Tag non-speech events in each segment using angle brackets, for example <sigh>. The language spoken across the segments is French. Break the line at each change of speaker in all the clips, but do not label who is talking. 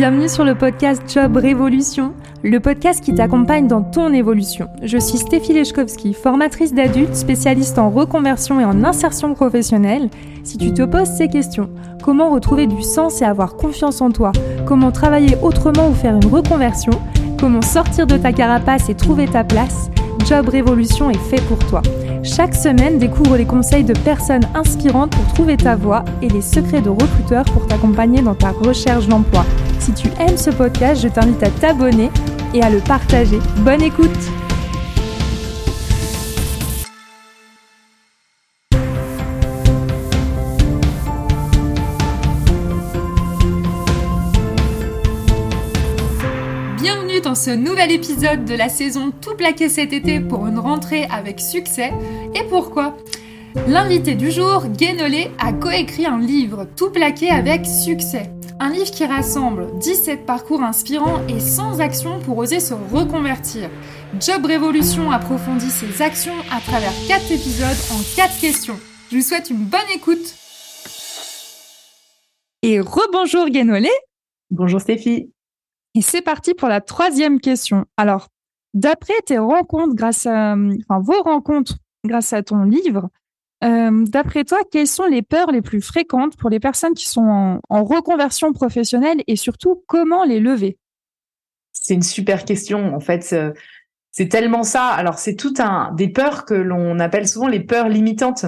Bienvenue sur le podcast Job Révolution, le podcast qui t'accompagne dans ton évolution. Je suis Stéphie Lechkowski, formatrice d'adultes, spécialiste en reconversion et en insertion professionnelle. Si tu te poses ces questions, comment retrouver du sens et avoir confiance en toi, comment travailler autrement ou faire une reconversion, comment sortir de ta carapace et trouver ta place, Job Révolution est fait pour toi. Chaque semaine, découvre les conseils de personnes inspirantes pour trouver ta voie et les secrets de recruteurs pour t'accompagner dans ta recherche d'emploi. Si tu aimes ce podcast, je t'invite à t'abonner et à le partager. Bonne écoute Bienvenue dans ce nouvel épisode de la saison Tout plaqué cet été pour une rentrée avec succès. Et pourquoi? L'invité du jour, Guénolé, a coécrit un livre Tout plaqué avec succès. Un livre qui rassemble 17 parcours inspirants et sans action pour oser se reconvertir. Job Révolution approfondit ses actions à travers 4 épisodes en 4 questions. Je vous souhaite une bonne écoute. Et rebonjour Guénolé.
Bonjour Stéphie.
Et c'est parti pour la troisième question. Alors, d'après tes rencontres grâce à, enfin, vos rencontres grâce à ton livre, euh, D'après toi, quelles sont les peurs les plus fréquentes pour les personnes qui sont en, reconversion professionnelle et surtout comment les lever?
C'est une super question. En fait, euh, c'est tellement ça. Alors, c'est tout un des peurs que l'on appelle souvent les peurs limitantes.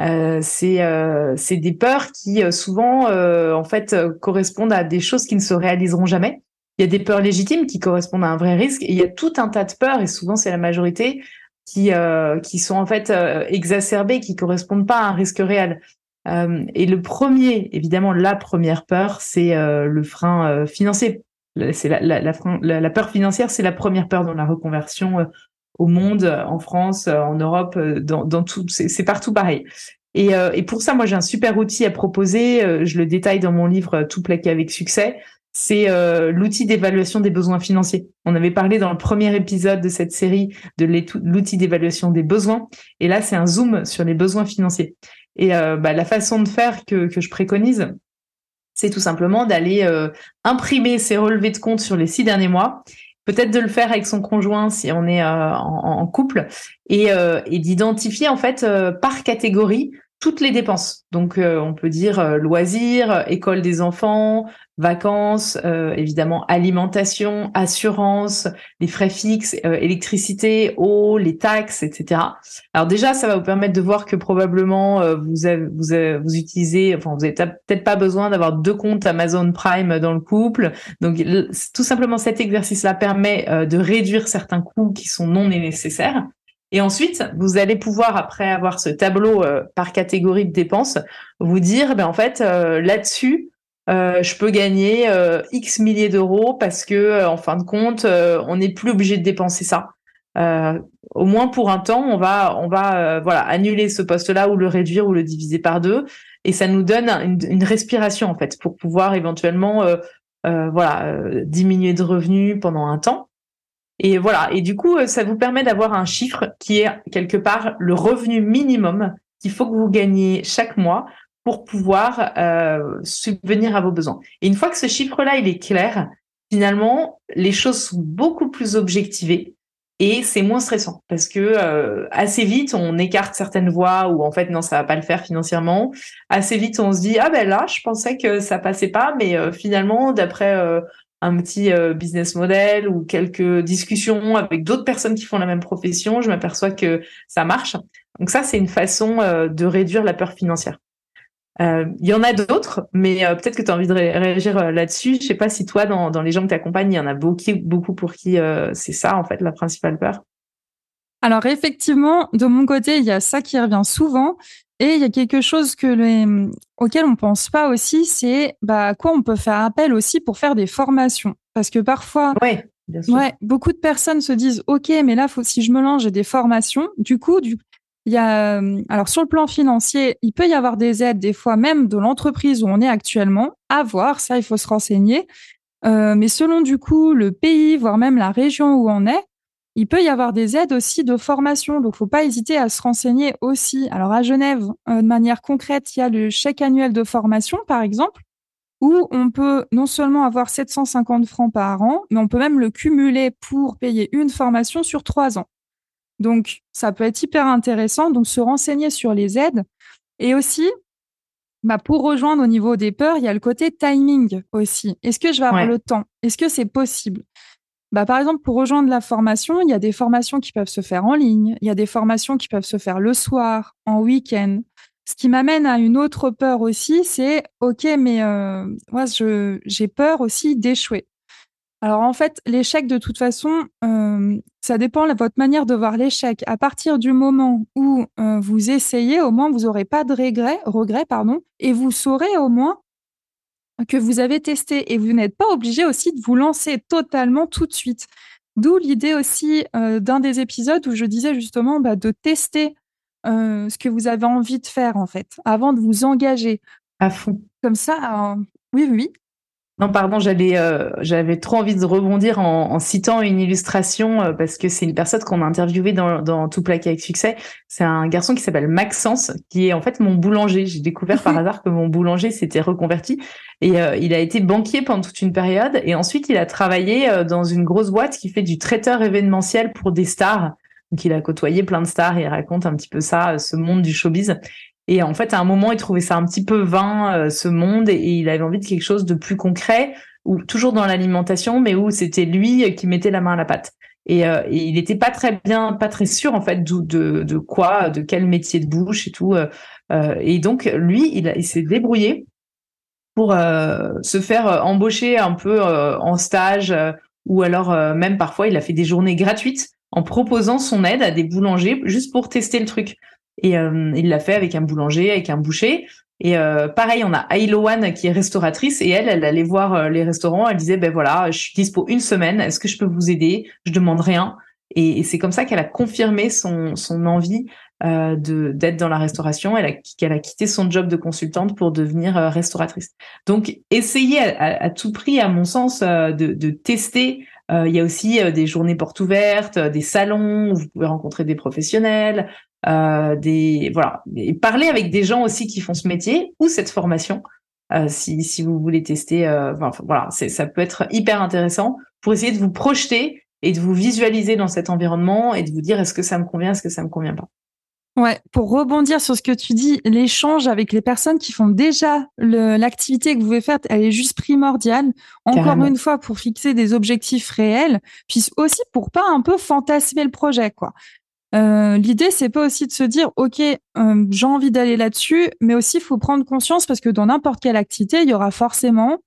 Euh, c'est euh, des peurs qui souvent en fait correspondent à des choses qui ne se réaliseront jamais. Il y a des peurs légitimes qui correspondent à un vrai risque et il y a tout un tas de peurs et souvent c'est la majorité qui euh, qui sont en fait euh, exacerbées, qui correspondent pas à un risque réel. Euh, et le premier, évidemment, la première peur, c'est euh, le frein financier. C'est la, la, la, la, peur financière, c'est la première peur dans la reconversion au monde, en France, en Europe, dans, dans tout, c'est partout pareil. Et, et, pour ça, moi, j'ai un super outil à proposer. Je le détaille dans mon livre Tout plaqué avec succès c'est euh, l'outil d'évaluation des besoins financiers. On avait parlé dans le premier épisode de cette série de l'outil d'évaluation des besoins, et là c'est un zoom sur les besoins financiers. Et euh, bah, la façon de faire que, je préconise, c'est tout simplement d'aller euh, imprimer ses relevés de compte sur les six derniers mois, peut-être de le faire avec son conjoint si on est en, en, couple, et d'identifier en fait par catégorie toutes les dépenses. Donc, euh, on peut dire euh, loisirs, école des enfants, vacances, euh, évidemment alimentation, assurance, les frais fixes, électricité, eau, les taxes, etc. Alors déjà, ça va vous permettre de voir que probablement vous, vous, vous utilisez, enfin, vous n'avez peut-être pas besoin d'avoir deux comptes Amazon Prime dans le couple. Donc, tout simplement, cet exercice-là permet de réduire certains coûts qui sont non nécessaires. Et ensuite, vous allez pouvoir, après avoir ce tableau euh, par catégorie de dépenses, vous dire, ben en fait, euh, là-dessus, euh, je peux gagner X milliers d'euros parce que, en fin de compte, on n'est plus obligé de dépenser ça. au moins pour un temps, on va, on va, voilà, annuler ce poste-là ou le réduire ou le diviser par deux, et ça nous donne une, une respiration en fait pour pouvoir éventuellement, voilà, diminuer de revenus pendant un temps. Et voilà. Et du coup, euh, ça vous permet d'avoir un chiffre qui est quelque part le revenu minimum qu'il faut que vous gagnez chaque mois pour pouvoir euh, subvenir à vos besoins. Et une fois que ce chiffre-là, il est clair, finalement, les choses sont beaucoup plus objectivées et c'est moins stressant parce que euh, assez vite on écarte certaines voies où en fait non ça va pas le faire financièrement. Assez vite on se dit ah ben là je pensais que ça passait pas mais euh, finalement d'après un petit euh, business model ou quelques discussions avec d'autres personnes qui font la même profession, je m'aperçois que ça marche. Donc ça, c'est une façon euh, de réduire la peur financière. Euh, il y en a d'autres, mais peut-être que tu as envie de réagir là-dessus. Je sais pas si toi, dans, les gens que tu accompagnes, il y en a beaucoup, beaucoup pour qui c'est ça, en fait, la principale peur?
Alors effectivement, de mon côté, il y a ça qui revient souvent. Et il y a quelque chose que les, auquel on pense pas aussi, c'est bah, à quoi on peut faire appel aussi pour faire des formations. Parce que parfois,
ouais, bien sûr.
ouais beaucoup de personnes se disent, OK, mais là, faut, si je me lance, j'ai des formations. Du coup, du, il y a, alors sur le plan financier, il peut y avoir des aides, des fois même de l'entreprise où on est actuellement, à voir, ça, il faut se renseigner. Euh, mais selon du coup le pays, voire même la région où on est, il peut y avoir des aides aussi de formation, donc faut pas hésiter à se renseigner aussi. Alors à Genève, euh, de manière concrète, il y a le chèque annuel de formation, par exemple. où on peut non seulement avoir 750 francs par an, mais on peut même le cumuler pour payer une formation sur trois ans. Donc, ça peut être hyper intéressant. Donc, se renseigner sur les aides. Et aussi, bah, pour rejoindre au niveau des peurs, il y a le côté timing aussi. Est-ce que je vais avoir le temps? Est-ce que c'est possible? Bah, Par exemple, pour rejoindre la formation, il y a des formations qui peuvent se faire en ligne, il y a des formations qui peuvent se faire le soir, en week-end. Ce qui m'amène à une autre peur aussi, c'est OK, mais euh, moi, j'ai peur aussi d'échouer. Alors en fait, l'échec, de toute façon, euh, ça dépend de votre manière de voir l'échec. À partir du moment où euh, vous essayez, au moins, vous n'aurez pas de regret, regret pardon, et vous saurez au moins que vous avez testé. Et vous n'êtes pas obligé aussi de vous lancer totalement tout de suite. D'où l'idée aussi d'un des épisodes où je disais justement bah, de tester euh, ce que vous avez envie de faire, en fait, avant de vous engager.
À fond.
Comme ça, euh, oui, oui.
Non, pardon, j'avais euh, j'avais trop envie de rebondir en, en citant une illustration parce que c'est une personne qu'on a interviewée dans, dans Tout plaqué avec succès. C'est un garçon qui s'appelle Maxence, qui est en fait mon boulanger. J'ai découvert par <laughs> hasard que mon boulanger s'était reconverti et il a été banquier pendant toute une période et ensuite il a travaillé dans une grosse boîte qui fait du traiteur événementiel pour des stars. Donc il a côtoyé plein de stars et il raconte un petit peu ça, euh, ce monde du showbiz. Et en fait, à un moment, il trouvait ça un petit peu vain, euh, ce monde, et, il avait envie de quelque chose de plus concret, ou toujours dans l'alimentation, mais où c'était lui qui mettait la main à la pâte. Et, euh, il n'était pas très bien, pas très sûr en fait de, quoi, de quel métier de bouche et tout. et donc lui, il s'est débrouillé pour se faire embaucher un peu en stage, ou alors même parfois il a fait des journées gratuites en proposant son aide à des boulangers juste pour tester le truc. Et euh, il l'a fait avec un boulanger, avec un boucher. Et euh, pareil, on a Ailoane qui est restauratrice et elle, elle allait voir euh, les restaurants. Elle disait, ben voilà, je suis dispo une semaine. Est-ce que je peux vous aider? Je demande rien. Et, c'est comme ça qu'elle a confirmé son, son envie euh, d'être dans la restauration. Elle a, qu'elle a quitté son job de consultante pour devenir restauratrice. Donc, essayez à, à, tout prix, à mon sens, de, de tester euh, il y a aussi euh, des journées portes ouvertes, euh, des salons où vous pouvez rencontrer des professionnels, des voilà, et parler avec des gens aussi qui font ce métier ou cette formation. si, si vous voulez tester, enfin, voilà, ça peut être hyper intéressant pour essayer de vous projeter et de vous visualiser dans cet environnement et de vous dire est-ce que ça me convient, est-ce que ça me convient pas?
Ouais, pour rebondir sur ce que tu dis, l'échange avec les personnes qui font déjà l'activité que vous voulez faire, elle est juste primordiale. Encore une fois, pour fixer des objectifs réels, puis aussi pour pas un peu fantasmer le projet, quoi. Euh, L'idée, c'est pas aussi de se dire, ok, euh, j'ai envie d'aller là-dessus, mais aussi il faut prendre conscience parce que dans n'importe quelle activité, il y aura forcément,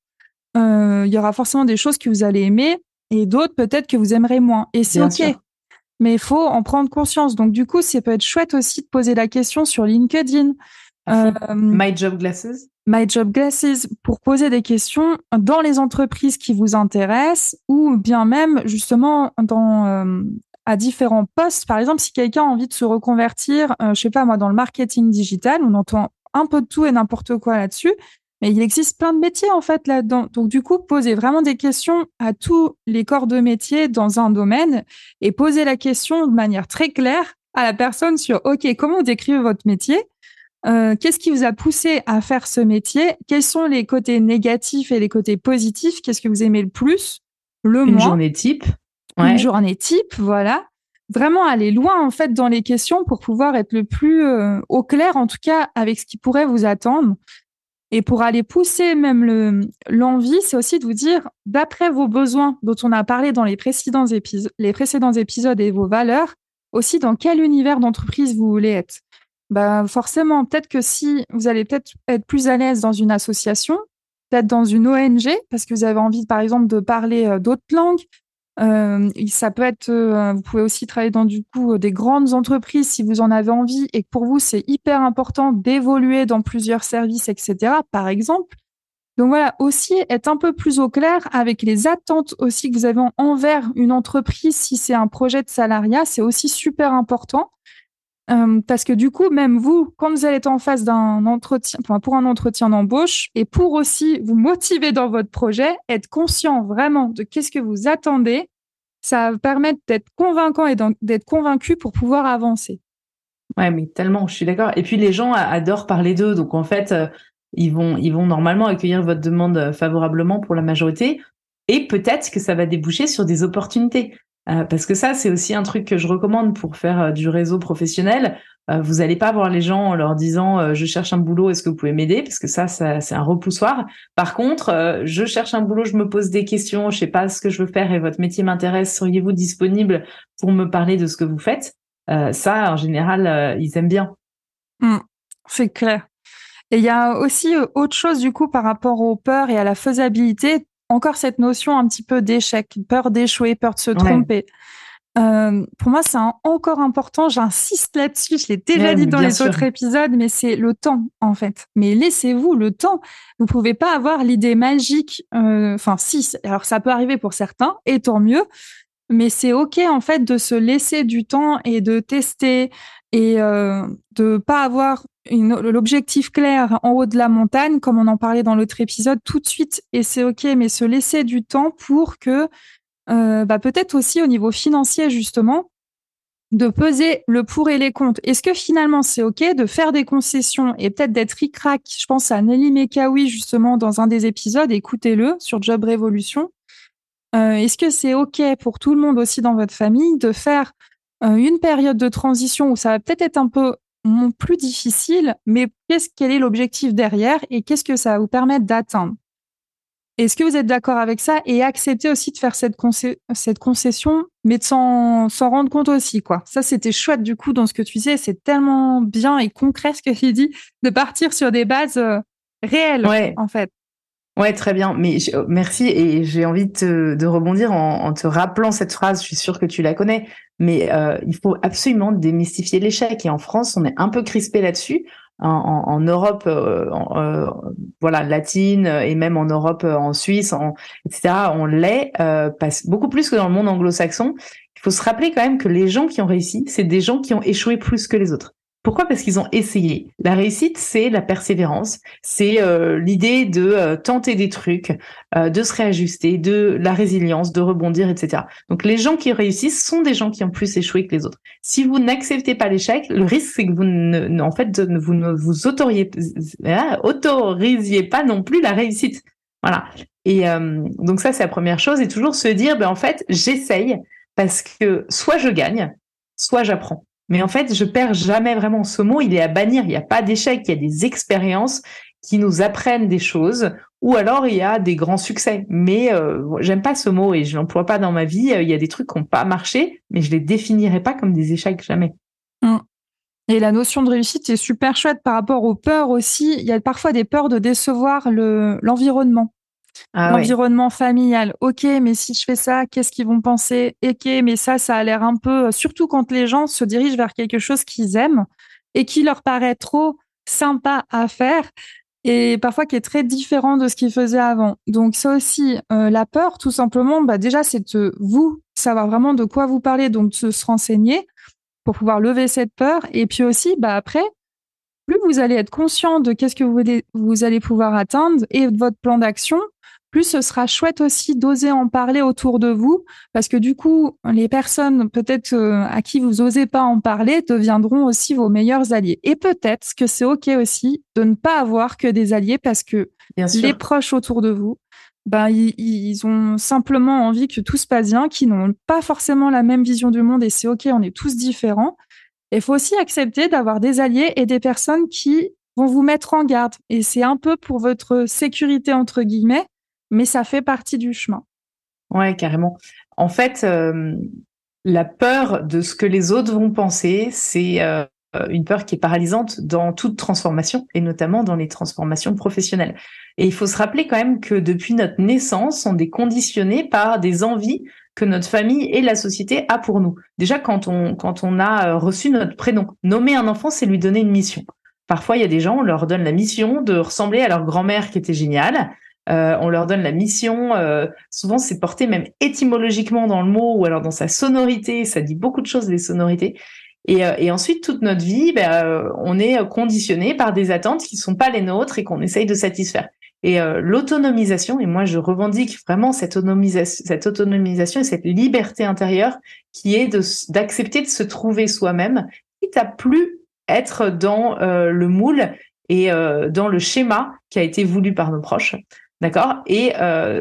euh, il y aura forcément des choses que vous allez aimer et d'autres peut-être que vous aimerez moins. Et c'est ok mais il faut en prendre conscience. Donc, du coup, ça peut être chouette aussi de poser la question sur LinkedIn.
My Job Glasses.
My Job Glasses pour poser des questions dans les entreprises qui vous intéressent ou bien même justement dans euh, à différents postes. Par exemple, si quelqu'un a envie de se reconvertir, euh, je sais pas moi, dans le marketing digital, on entend un peu de tout et n'importe quoi là-dessus. Mais il existe plein de métiers en fait là-dedans. Donc du coup, posez vraiment des questions à tous les corps de métier dans un domaine et posez la question de manière très claire à la personne sur OK, comment décrivez votre métier? Euh, Qu'est-ce qui vous a poussé à faire ce métier? Quels sont les côtés négatifs et les côtés positifs? Qu'est-ce que vous aimez le plus? Le
Une journée type.
Une journée type, voilà. Vraiment aller loin en fait dans les questions pour pouvoir être le plus euh, au clair en tout cas avec ce qui pourrait vous attendre et pour aller pousser même le, l'envie, c'est aussi de vous dire, d'après vos besoins dont on a parlé dans les précédents, épisodes, les précédents épisodes et vos valeurs, aussi dans quel univers d'entreprise vous voulez être? Bah, forcément, peut-être que si vous allez peut-être être plus à l'aise dans une association, peut-être dans une ONG, parce que vous avez envie, par exemple, de parler euh, d'autres langues, euh, ça peut être, euh, vous pouvez aussi travailler dans du coup des grandes entreprises si vous en avez envie et que pour vous c'est hyper important d'évoluer dans plusieurs services, etc. Par exemple. Donc voilà, aussi être un peu plus au clair avec les attentes aussi que vous avez envers une entreprise si c'est un projet de salariat, c'est aussi super important. Euh, parce que du coup, même vous, quand vous allez être en face d'un entretien, pour un entretien d'embauche, et pour aussi vous motiver dans votre projet, être conscient vraiment de qu'est-ce que vous attendez, ça va permettre d'être convaincant et d'être convaincu pour pouvoir avancer.
Ouais, mais tellement, je suis d'accord. Et puis les gens adorent parler d'eux, donc en fait, euh, ils vont, ils vont normalement accueillir votre demande favorablement pour la majorité. Et peut-être que ça va déboucher sur des opportunités. Euh, parce que ça, c'est aussi un truc que je recommande pour faire euh, du réseau professionnel. Euh, vous n'allez pas voir les gens en leur disant je cherche un boulot, est-ce que vous pouvez m'aider? Parce que ça, c'est un repoussoir. Par contre, je cherche un boulot, je me pose des questions, je sais pas ce que je veux faire et votre métier m'intéresse. Seriez-vous disponible pour me parler de ce que vous faites? Ça, en général, ils aiment bien.
Mmh, c'est clair. Et il y a aussi autre chose du coup par rapport aux peurs et à la faisabilité encore cette notion un petit peu d'échec, peur d'échouer, peur de se tromper. Euh, pour moi, c'est encore important. J'insiste là-dessus. Je l'ai déjà dit dans les autres épisodes, mais c'est le temps en fait. Mais laissez-vous le temps. Vous pouvez pas avoir l'idée magique. Euh, enfin, si. Alors, ça peut arriver pour certains, et tant mieux. Mais c'est ok en fait de se laisser du temps et de tester et euh, de pas avoir l'objectif clair en haut de la montagne, comme on en parlait dans l'autre épisode, tout de suite, et c'est OK, mais se laisser du temps pour que, euh, bah, peut-être aussi au niveau financier, justement, de peser le pour et les contre. Est-ce que finalement c'est OK de faire des concessions et peut-être d'être ric-rac? Je pense à Nelly Mekawi, justement, dans un des épisodes, écoutez-le sur Job Révolution. Euh, Est-ce que c'est OK pour tout le monde aussi dans votre famille de faire euh, une période de transition où ça va peut-être être un peu plus difficile, mais qu'est-ce, quel est l'objectif derrière et qu'est-ce que ça va vous permettre d'atteindre? Est-ce que vous êtes d'accord avec ça et accepter aussi de faire cette, cette concession, mais de s'en, rendre compte aussi quoi? Ça, c'était chouette du coup dans ce que tu disais, c'est tellement bien et concret ce que tu dis, de partir sur des bases euh, réelles en fait.
Ouais, très bien. Mais merci et j'ai envie de, de rebondir en, te rappelant cette phrase. Je suis sûre que tu la connais, mais euh, il faut absolument démystifier l'échec. Et en France, on est un peu crispé là-dessus. En, Europe, euh, euh, voilà, latine et même en Europe, en Suisse, etc. On l'est beaucoup plus que dans le monde anglo-saxon. Il faut se rappeler quand même que les gens qui ont réussi, c'est des gens qui ont échoué plus que les autres. Pourquoi? Parce qu'ils ont essayé. La réussite, c'est la persévérance, c'est euh, l'idée de euh, tenter des trucs, euh, de se réajuster, de la résilience, de rebondir, etc. Donc les gens qui réussissent sont des gens qui ont plus échoué que les autres. Si vous n'acceptez pas l'échec, le risque c'est que vous ne, en fait, vous ne vous ah, autorisiez pas non plus la réussite. Voilà. Et donc ça, c'est la première chose. Et toujours se dire, ben en fait, j'essaye parce que soit je gagne, soit j'apprends. Mais en fait, je perds jamais vraiment ce mot. Il est à bannir. Il n'y a pas d'échec. Il y a des expériences qui nous apprennent des choses, ou alors il y a des grands succès. Mais euh, j'aime pas ce mot et je l'emploie pas dans ma vie. Il y a des trucs qui n'ont pas marché, mais je les définirai pas comme des échecs jamais.
Mmh. Et la notion de réussite est super chouette par rapport aux peurs aussi. Il y a parfois des peurs de décevoir l'environnement. Ah L'environnement familial. Ok, mais si je fais ça, qu'est-ce qu'ils vont penser? Ok, mais ça, ça a l'air un peu. Euh, surtout quand les gens se dirigent vers quelque chose qu'ils aiment et qui leur paraît trop sympa à faire et parfois qui est très différent de ce qu'ils faisaient avant. Donc ça aussi, euh, la peur, tout simplement, bah déjà, c'est de vous savoir vraiment de quoi vous parlez, donc de se renseigner pour pouvoir lever cette peur. Et puis aussi, bah après, plus vous allez être conscient de qu'est-ce que vous, vous allez pouvoir atteindre et de votre plan d'action, plus ce sera chouette aussi d'oser en parler autour de vous, parce que du coup, les personnes peut-être euh, à qui vous osez pas en parler deviendront aussi vos meilleurs alliés. Et peut-être que c'est ok aussi de ne pas avoir que des alliés, parce que les proches autour de vous, ben, ils, ont simplement envie que tout se passe bien, qui n'ont pas forcément la même vision du monde, et c'est ok, on est tous différents. Il faut aussi accepter d'avoir des alliés et des personnes qui vont vous mettre en garde. Et c'est un peu pour votre sécurité, entre guillemets, mais ça fait partie du chemin.
Ouais, carrément. En fait, euh, la peur de ce que les autres vont penser, c'est euh, une peur qui est paralysante dans toute transformation et notamment dans les transformations professionnelles. Et il faut se rappeler quand même que depuis notre naissance, on est conditionné par des envies que notre famille et la société a pour nous. Déjà, quand on, quand on a euh, reçu notre prénom, nommer un enfant, c'est lui donner une mission. Parfois, il y a des gens, on leur donne la mission de ressembler à leur grand-mère qui était géniale. Euh, on leur donne la mission. Euh, souvent, c'est porté même étymologiquement dans le mot ou alors dans sa sonorité. Ça dit beaucoup de choses les sonorités. Et, euh, ensuite, toute notre vie, ben, on est conditionné par des attentes qui sont pas les nôtres et qu'on essaye de satisfaire. Et l'autonomisation, et moi je revendique vraiment cette autonomisation, cette et cette liberté intérieure qui est d'accepter de, se trouver soi-même, quitte à plus être dans le moule et dans le schéma qui a été voulu par nos proches. D'accord? Et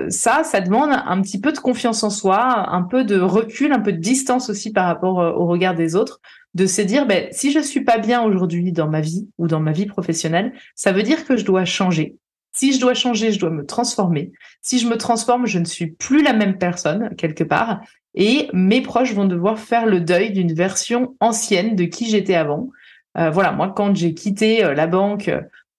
ça, ça demande un petit peu de confiance en soi, un peu de recul, un peu de distance aussi par rapport au regard des autres, de se dire, ben, si je suis pas bien aujourd'hui dans ma vie ou dans ma vie professionnelle, ça veut dire que je dois changer. Si je dois changer, je dois me transformer. Si je me transforme, je ne suis plus la même personne quelque part. Et mes proches vont devoir faire le deuil d'une version ancienne de qui j'étais avant. Euh, voilà, moi, quand j'ai quitté euh, la banque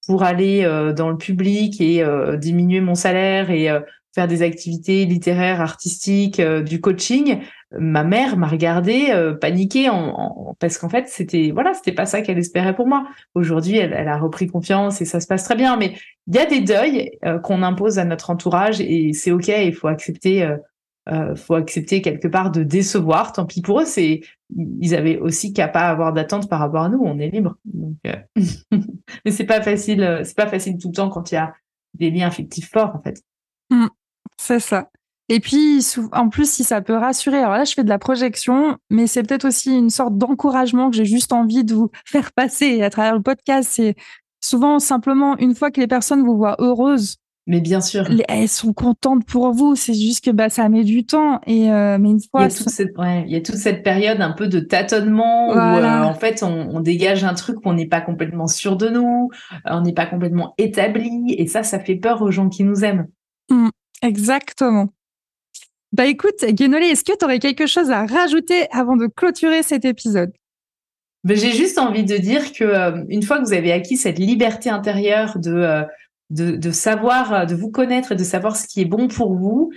pour aller euh, dans le public et diminuer mon salaire et faire des activités littéraires, artistiques, du coaching, ma mère m'a regardé euh, paniquer en, parce qu'en fait c'était voilà c'était pas ça qu'elle espérait pour moi. Aujourd'hui elle, a repris confiance et ça se passe très bien mais il y a des deuils euh, qu'on impose à notre entourage et c'est ok il faut accepter euh, euh, faut accepter quelque part de décevoir tant pis pour eux c'est ils avaient aussi qu'à pas avoir d'attente par rapport à nous on est libre donc <laughs> mais c'est pas facile c'est pas facile tout le temps quand il y a des liens affectifs forts en fait
mmh, c'est ça et puis, en plus, si ça peut rassurer, alors là, je fais de la projection, mais c'est peut-être aussi une sorte d'encouragement que j'ai juste envie de vous <laughs> faire passer à travers le podcast. C'est souvent simplement une fois que les personnes vous voient heureuses.
Mais bien sûr.
Elles sont contentes pour vous. C'est juste que bah, ça met du temps. Et euh, mais une fois.
Il y, a toute cette, il y a toute cette période un peu de tâtonnement où euh, en fait on, dégage un truc qu'on n'est pas complètement sûr de nous, on n'est pas complètement établi. Et ça, ça fait peur aux gens qui nous aiment.
Mmh, exactement. Bah écoute, Guénolé, est-ce que tu aurais quelque chose à rajouter avant de clôturer cet épisode?
Ben, J'ai juste envie de dire que euh, une fois que vous avez acquis cette liberté intérieure de, euh, de, de, savoir, euh, de vous connaître et de savoir ce qui est bon pour vous,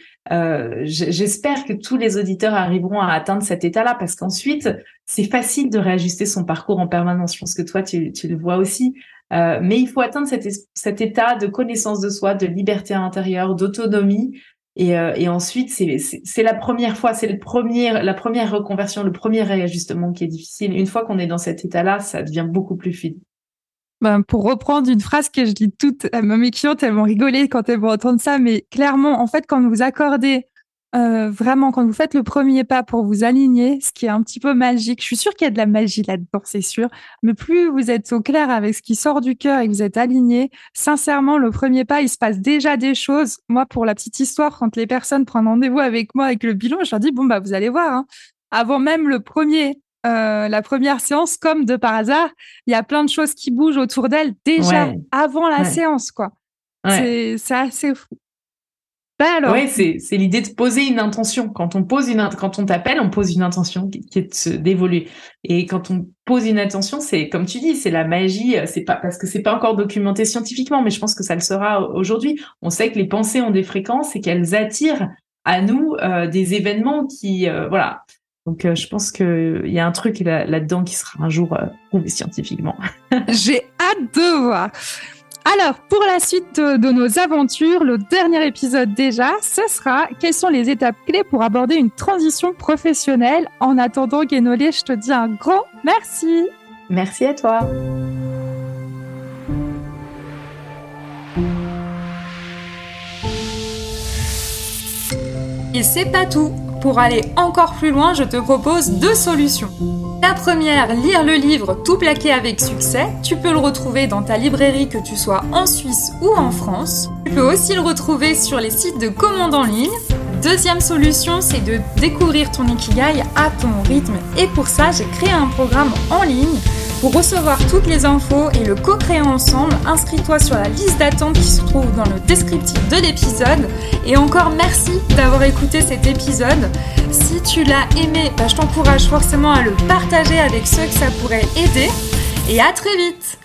j'espère que tous les auditeurs arriveront à atteindre cet état-là parce qu'ensuite, c'est facile de réajuster son parcours en permanence. Je pense que toi, tu, tu le vois aussi. mais il faut atteindre cet, cet état de connaissance de soi, de liberté intérieure, d'autonomie, et, euh, et ensuite, c'est la première fois, c'est premier, la première reconversion, le premier réajustement qui est difficile. Une fois qu'on est dans cet état-là, ça devient beaucoup plus fluide.
Ben, pour reprendre une phrase que je dis toute à mes clientes, elles vont rigoler quand elles vont entendre ça, mais clairement, en fait, quand vous accordez euh, vraiment, quand vous faites le premier pas pour vous aligner, ce qui est un petit peu magique, je suis sûre qu'il y a de la magie là-dedans, c'est sûr. Mais plus vous êtes au clair avec ce qui sort du cœur et que vous êtes aligné, sincèrement, le premier pas, il se passe déjà des choses. Moi, pour la petite histoire, quand les personnes prennent rendez-vous avec moi avec le bilan, je leur dis bon bah vous allez voir. Hein. Avant même le premier, euh, la première séance, comme de par hasard, il y a plein de choses qui bougent autour d'elle déjà avant la séance, quoi. C'est assez fou.
Ben oui, c'est l'idée de poser une intention. Quand on pose une quand on t'appelle, on pose une intention qui, est d'évoluer. Et quand on pose une intention, c'est comme tu dis, c'est la magie. C'est pas parce que c'est pas encore documenté scientifiquement, mais je pense que ça le sera aujourd'hui. On sait que les pensées ont des fréquences et qu'elles attirent à nous euh, des événements qui, euh, voilà. Donc euh, je pense qu'il y a un truc là-dedans qui sera un jour prouvé scientifiquement. <laughs>
J'ai hâte de voir. Alors, pour la suite de, nos aventures, le dernier épisode déjà, ce sera quelles sont les étapes clés pour aborder une transition professionnelle? En attendant, Guénolé, je te dis un grand merci.
Merci à toi.
Et c'est pas tout. Pour aller encore plus loin, je te propose deux solutions. La première, lire le livre Tout plaqué avec succès. Tu peux le retrouver dans ta librairie que tu sois en Suisse ou en France. Tu peux aussi le retrouver sur les sites de commandes en ligne. Deuxième solution, c'est de découvrir ton Ikigai à ton rythme. Et pour ça, j'ai créé un programme en ligne pour recevoir toutes les infos et le co-créer ensemble, inscris-toi sur la liste d'attente qui se trouve dans le descriptif de l'épisode. Et encore merci d'avoir écouté cet épisode. Si tu l'as aimé, bah, je t'encourage forcément à le partager avec ceux que ça pourrait aider. Et à très vite